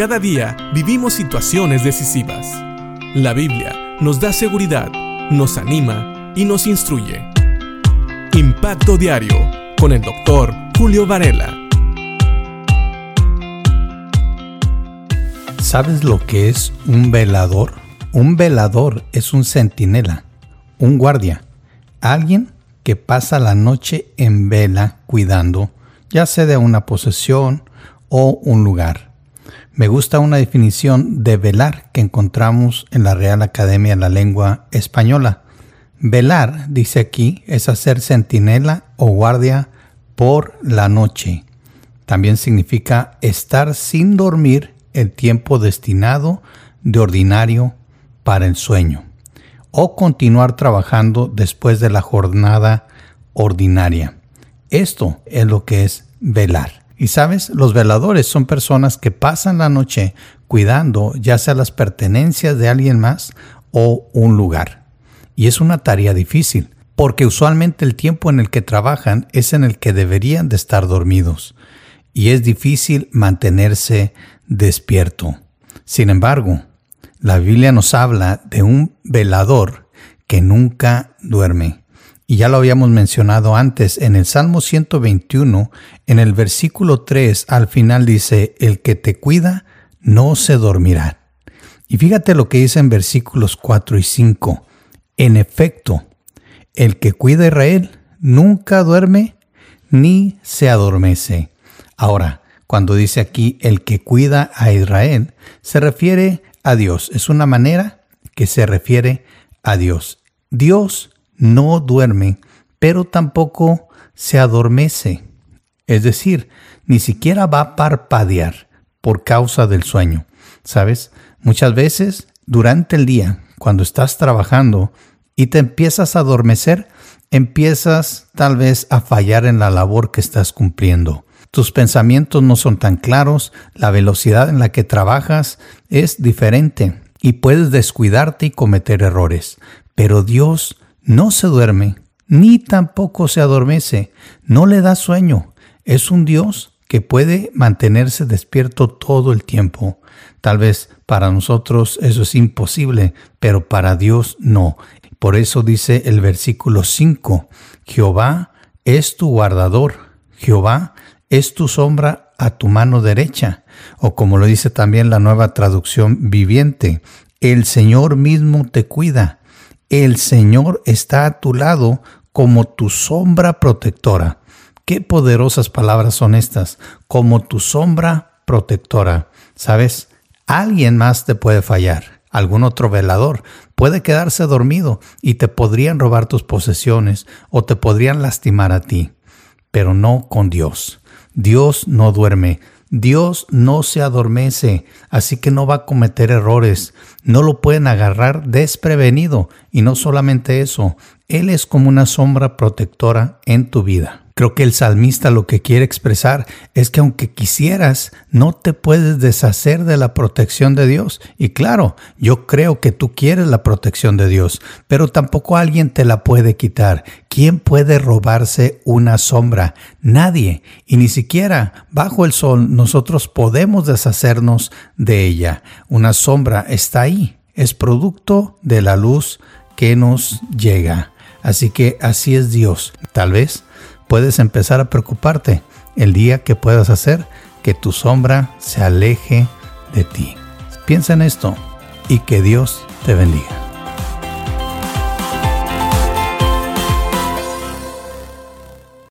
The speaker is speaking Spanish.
Cada día vivimos situaciones decisivas. La Biblia nos da seguridad, nos anima y nos instruye. Impacto Diario con el doctor Julio Varela. ¿Sabes lo que es un velador? Un velador es un centinela, un guardia, alguien que pasa la noche en vela cuidando, ya sea de una posesión o un lugar. Me gusta una definición de velar que encontramos en la Real Academia de la Lengua Española. Velar, dice aquí, es hacer centinela o guardia por la noche. También significa estar sin dormir el tiempo destinado de ordinario para el sueño o continuar trabajando después de la jornada ordinaria. Esto es lo que es velar. Y sabes, los veladores son personas que pasan la noche cuidando ya sea las pertenencias de alguien más o un lugar. Y es una tarea difícil, porque usualmente el tiempo en el que trabajan es en el que deberían de estar dormidos. Y es difícil mantenerse despierto. Sin embargo, la Biblia nos habla de un velador que nunca duerme. Y ya lo habíamos mencionado antes en el Salmo 121, en el versículo 3 al final dice, el que te cuida no se dormirá. Y fíjate lo que dice en versículos 4 y 5. En efecto, el que cuida a Israel nunca duerme ni se adormece. Ahora, cuando dice aquí el que cuida a Israel, se refiere a Dios. Es una manera que se refiere a Dios. Dios no duerme, pero tampoco se adormece. Es decir, ni siquiera va a parpadear por causa del sueño. ¿Sabes? Muchas veces durante el día, cuando estás trabajando y te empiezas a adormecer, empiezas tal vez a fallar en la labor que estás cumpliendo tus pensamientos no son tan claros, la velocidad en la que trabajas es diferente y puedes descuidarte y cometer errores. Pero Dios no se duerme, ni tampoco se adormece, no le da sueño. Es un Dios que puede mantenerse despierto todo el tiempo. Tal vez para nosotros eso es imposible, pero para Dios no. Por eso dice el versículo 5, Jehová es tu guardador, Jehová es tu sombra a tu mano derecha, o como lo dice también la nueva traducción viviente, el Señor mismo te cuida, el Señor está a tu lado como tu sombra protectora. Qué poderosas palabras son estas, como tu sombra protectora. ¿Sabes? Alguien más te puede fallar, algún otro velador puede quedarse dormido y te podrían robar tus posesiones o te podrían lastimar a ti, pero no con Dios. Dios no duerme, Dios no se adormece, así que no va a cometer errores, no lo pueden agarrar desprevenido y no solamente eso, Él es como una sombra protectora en tu vida. Creo que el salmista lo que quiere expresar es que aunque quisieras, no te puedes deshacer de la protección de Dios. Y claro, yo creo que tú quieres la protección de Dios, pero tampoco alguien te la puede quitar. ¿Quién puede robarse una sombra? Nadie. Y ni siquiera bajo el sol nosotros podemos deshacernos de ella. Una sombra está ahí. Es producto de la luz que nos llega. Así que así es Dios. Tal vez puedes empezar a preocuparte el día que puedas hacer que tu sombra se aleje de ti. Piensa en esto y que Dios te bendiga.